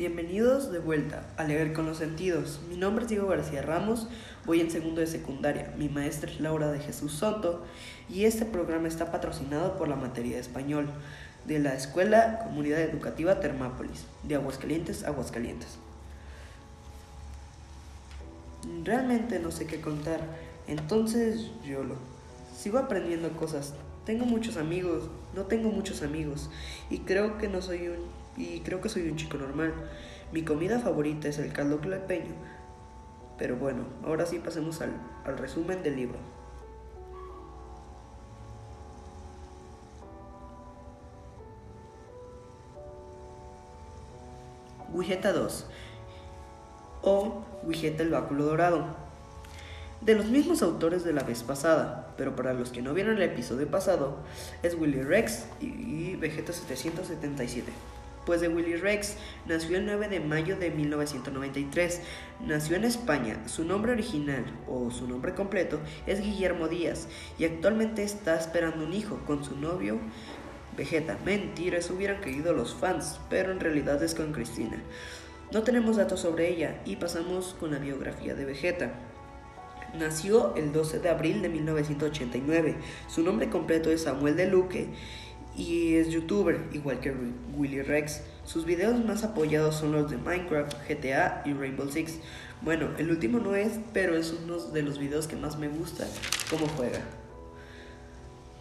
Bienvenidos de vuelta a leer con los sentidos. Mi nombre es Diego García Ramos, voy en segundo de secundaria. Mi maestra es Laura de Jesús Soto y este programa está patrocinado por la materia de español de la Escuela Comunidad Educativa Termápolis, de Aguascalientes, Aguascalientes. Realmente no sé qué contar, entonces yo lo sigo aprendiendo cosas. Tengo muchos amigos, no tengo muchos amigos y creo que no soy un y creo que soy un chico normal. Mi comida favorita es el caldo clapeño. Pero bueno, ahora sí pasemos al, al resumen del libro. Wigeta 2 o Wigeta el báculo dorado. De los mismos autores de la vez pasada, pero para los que no vieron el episodio pasado, es Willy Rex y Vegeta 777 pues de Willy Rex nació el 9 de mayo de 1993. Nació en España. Su nombre original o su nombre completo es Guillermo Díaz y actualmente está esperando un hijo con su novio Vegeta. Mentira, eso hubieran querido los fans, pero en realidad es con Cristina. No tenemos datos sobre ella y pasamos con la biografía de Vegeta. Nació el 12 de abril de 1989. Su nombre completo es Samuel de Luque y es youtuber, igual que Willy Rex. Sus videos más apoyados son los de Minecraft, GTA y Rainbow Six. Bueno, el último no es, pero es uno de los videos que más me gusta cómo juega.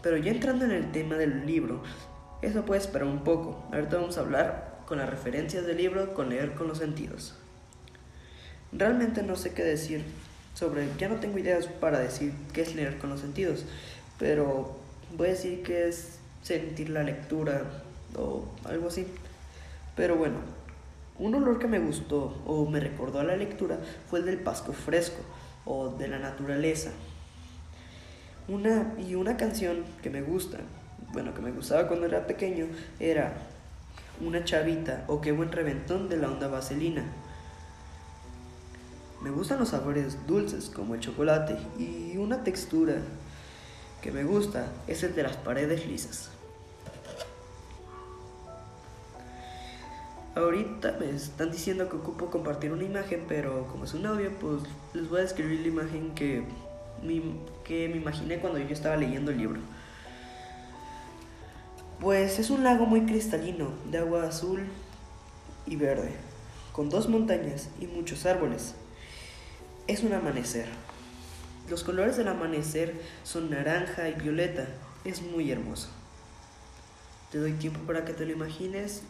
Pero ya entrando en el tema del libro, eso puede esperar un poco. Ahorita vamos a hablar con las referencias del libro, con leer con los sentidos. Realmente no sé qué decir sobre, ya no tengo ideas para decir qué es leer con los sentidos, pero voy a decir que es sentir la lectura o algo así. Pero bueno, un olor que me gustó o me recordó a la lectura fue el del pasco fresco o de la naturaleza. Una, y una canción que me gusta, bueno, que me gustaba cuando era pequeño, era Una chavita o Qué buen reventón de la onda vaselina. Me gustan los sabores dulces como el chocolate y una textura que me gusta es el de las paredes lisas. Ahorita me están diciendo que ocupo compartir una imagen, pero como es un audio, pues les voy a describir la imagen que que me imaginé cuando yo estaba leyendo el libro. Pues es un lago muy cristalino, de agua azul y verde, con dos montañas y muchos árboles. Es un amanecer. Los colores del amanecer son naranja y violeta. Es muy hermoso. Te doy tiempo para que te lo imagines.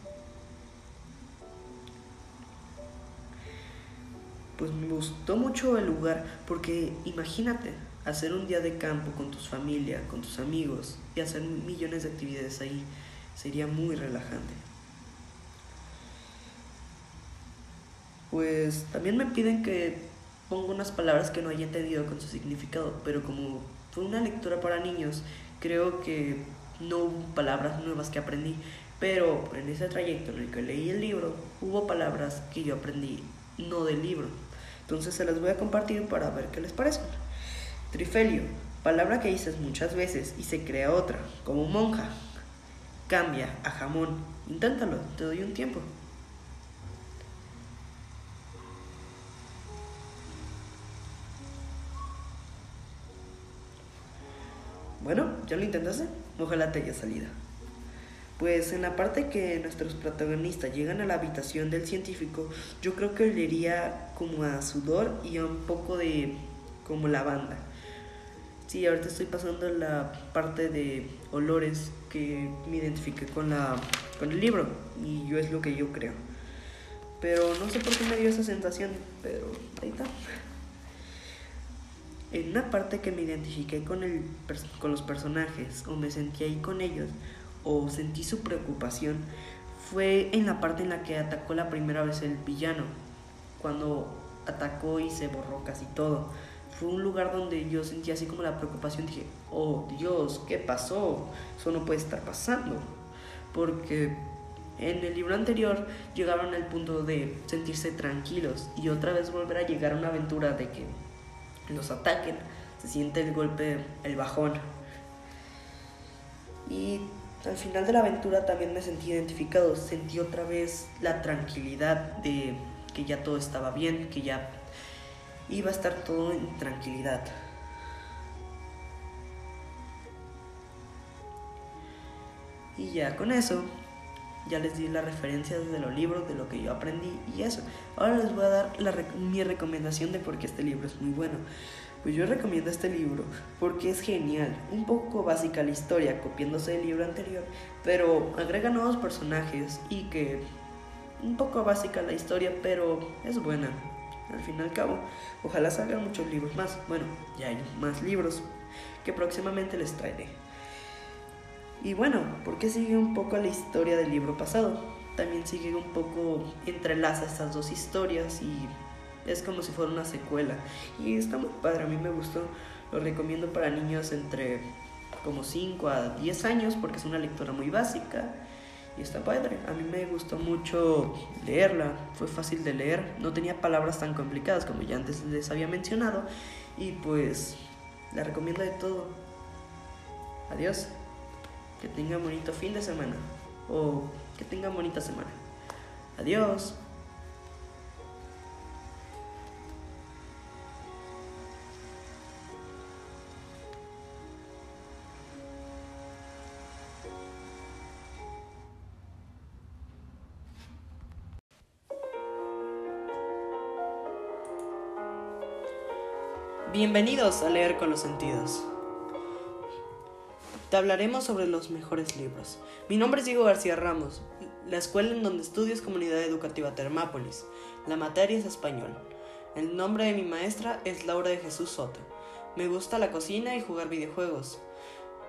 Pues me gustó mucho el lugar porque imagínate hacer un día de campo con tus familia, con tus amigos y hacer millones de actividades ahí. Sería muy relajante. Pues también me piden que pongo unas palabras que no haya entendido con su significado, pero como fue una lectura para niños, creo que no hubo palabras nuevas que aprendí, pero en ese trayecto en el que leí el libro, hubo palabras que yo aprendí no del libro. Entonces se las voy a compartir para ver qué les parece. Trifelio, palabra que dices muchas veces y se crea otra, como monja. Cambia a jamón. Inténtalo, te doy un tiempo. Bueno, ¿ya lo intentaste? Ojalá te haya salido. Pues en la parte que nuestros protagonistas llegan a la habitación del científico, yo creo que olería como a sudor y a un poco de como lavanda. Sí, ahorita estoy pasando la parte de olores que me identifique con, la, con el libro y yo es lo que yo creo. Pero no sé por qué me dio esa sensación, pero ahí está en una parte que me identifiqué con, el, con los personajes o me sentí ahí con ellos o sentí su preocupación fue en la parte en la que atacó la primera vez el villano, cuando atacó y se borró casi todo. Fue un lugar donde yo sentí así como la preocupación, dije, oh Dios, ¿qué pasó? Eso no puede estar pasando. Porque en el libro anterior llegaron al punto de sentirse tranquilos y otra vez volver a llegar a una aventura de que los ataquen, se siente el golpe, el bajón. Y al final de la aventura también me sentí identificado, sentí otra vez la tranquilidad de que ya todo estaba bien, que ya iba a estar todo en tranquilidad. Y ya con eso, ya les di las referencias de los libros, de lo que yo aprendí y eso. Ahora les voy a dar mi recomendación de por qué este libro es muy bueno. Pues yo recomiendo este libro porque es genial, un poco básica la historia, copiándose del libro anterior, pero agrega nuevos personajes y que un poco básica la historia, pero es buena. Al fin y al cabo, ojalá salgan muchos libros más. Bueno, ya hay más libros que próximamente les traeré. Y bueno, porque sigue un poco la historia del libro pasado. También sigue un poco, entrelaza estas dos historias y es como si fuera una secuela. Y está muy padre, a mí me gustó. Lo recomiendo para niños entre como 5 a 10 años porque es una lectura muy básica y está padre. A mí me gustó mucho leerla, fue fácil de leer, no tenía palabras tan complicadas como ya antes les había mencionado y pues la recomiendo de todo. Adiós, que tengan bonito fin de semana o que tengan bonita semana. Adiós. Bienvenidos a Leer con los Sentidos. Te hablaremos sobre los mejores libros. Mi nombre es Diego García Ramos, la escuela en donde estudio es Comunidad Educativa Termápolis. La materia es español. El nombre de mi maestra es Laura de Jesús Soto. Me gusta la cocina y jugar videojuegos.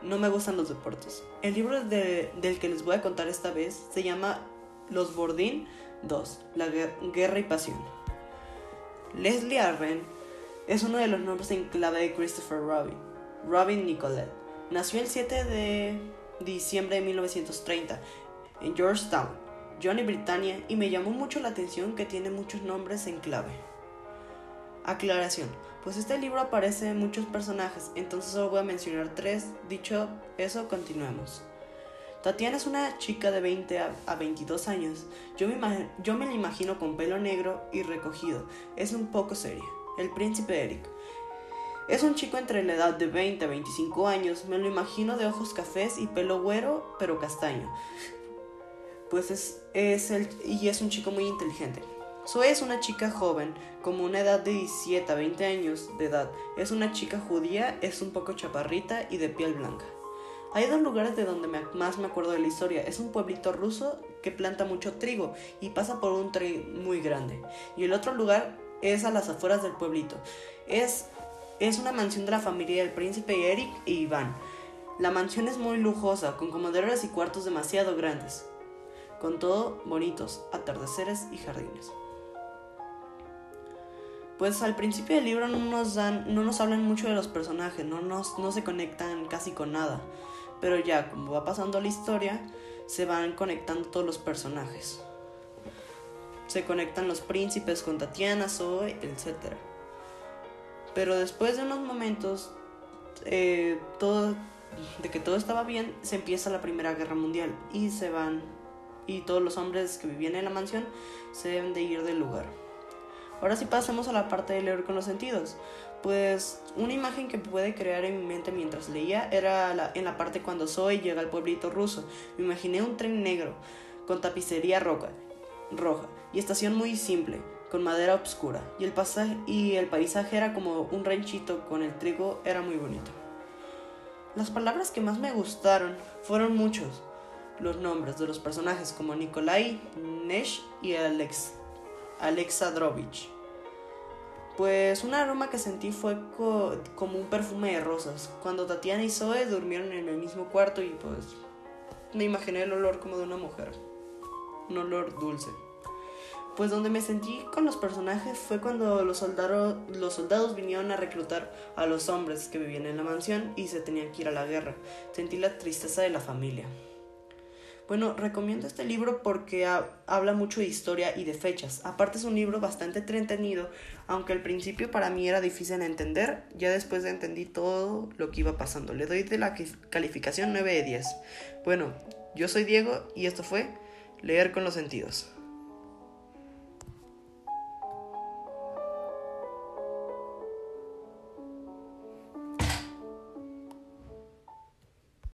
No me gustan los deportes. El libro del que les voy a contar esta vez se llama Los Bordín 2, La Guerra y Pasión. Leslie Arren es uno de los nombres en clave de Christopher Robin, Robin Nicolette. Nació el 7 de diciembre de 1930 en Georgetown, Johnny, Britannia, y me llamó mucho la atención que tiene muchos nombres en clave. Aclaración, pues este libro aparece en muchos personajes, entonces solo voy a mencionar tres. Dicho eso, continuemos. Tatiana es una chica de 20 a, 22 años. Yo me, yo me la imagino con pelo negro y recogido. Es un poco seria el príncipe Eric. Es un chico entre la edad de 20 a 25 años, me lo imagino de ojos cafés y pelo güero, pero castaño. Pues es, es el, y es un chico muy inteligente. Zoe es una chica joven, como una edad de 17 a 20 años de edad. Es una chica judía, es un poco chaparrita y de piel blanca. Hay dos lugares de donde más me acuerdo de la historia. Es un pueblito ruso que planta mucho trigo y pasa por un tren muy grande. Y el otro lugar es a las afueras del pueblito. Es, es una mansión de la familia del príncipe Eric y Iván. La mansión es muy lujosa, con comodores y cuartos demasiado grandes, con todo bonitos, atardeceres y jardines. Pues al principio del libro no nos dan, no nos hablan mucho de los personajes, no, nos, no se conectan casi con nada. Pero ya, como va pasando la historia, se van conectando todos los personajes se conectan los príncipes con Tatiana, Zoe, etc. Pero después de unos momentos, eh, todo, de que todo estaba bien, se empieza la Primera Guerra Mundial y se van, y todos los hombres que vivían en la mansión se deben de ir del lugar. Ahora sí pasemos a la parte de leer con los sentidos. Pues una imagen que puede crear en mi mente mientras leía era en la parte cuando Zoe llega al pueblito ruso. Me imaginé un tren negro con tapicería roca roja y estación muy simple, con madera oscura, y el, pasaje, paisaje era como un ranchito con el trigo, era muy bonito. Las palabras que más me gustaron fueron muchos, los nombres de los personajes como Nikolai, Nesh y Alex, Alexadrovich. Pues un aroma que sentí fue como un perfume de rosas, cuando Tatiana y Zoe durmieron en el mismo cuarto y pues me imaginé el olor como de una mujer un olor dulce. Pues donde me sentí con los personajes fue cuando los, soldados, los soldados vinieron a reclutar a los hombres que vivían en la mansión y se tenían que ir a la guerra. Sentí la tristeza de la familia. Bueno, recomiendo este libro porque habla mucho de historia y de fechas. Aparte es un libro bastante entretenido, aunque al principio para mí era difícil de entender, ya después de entendí todo lo que iba pasando. Le doy de la calificación 9 de 10. Bueno, yo soy Diego y esto fue Leer con los sentidos.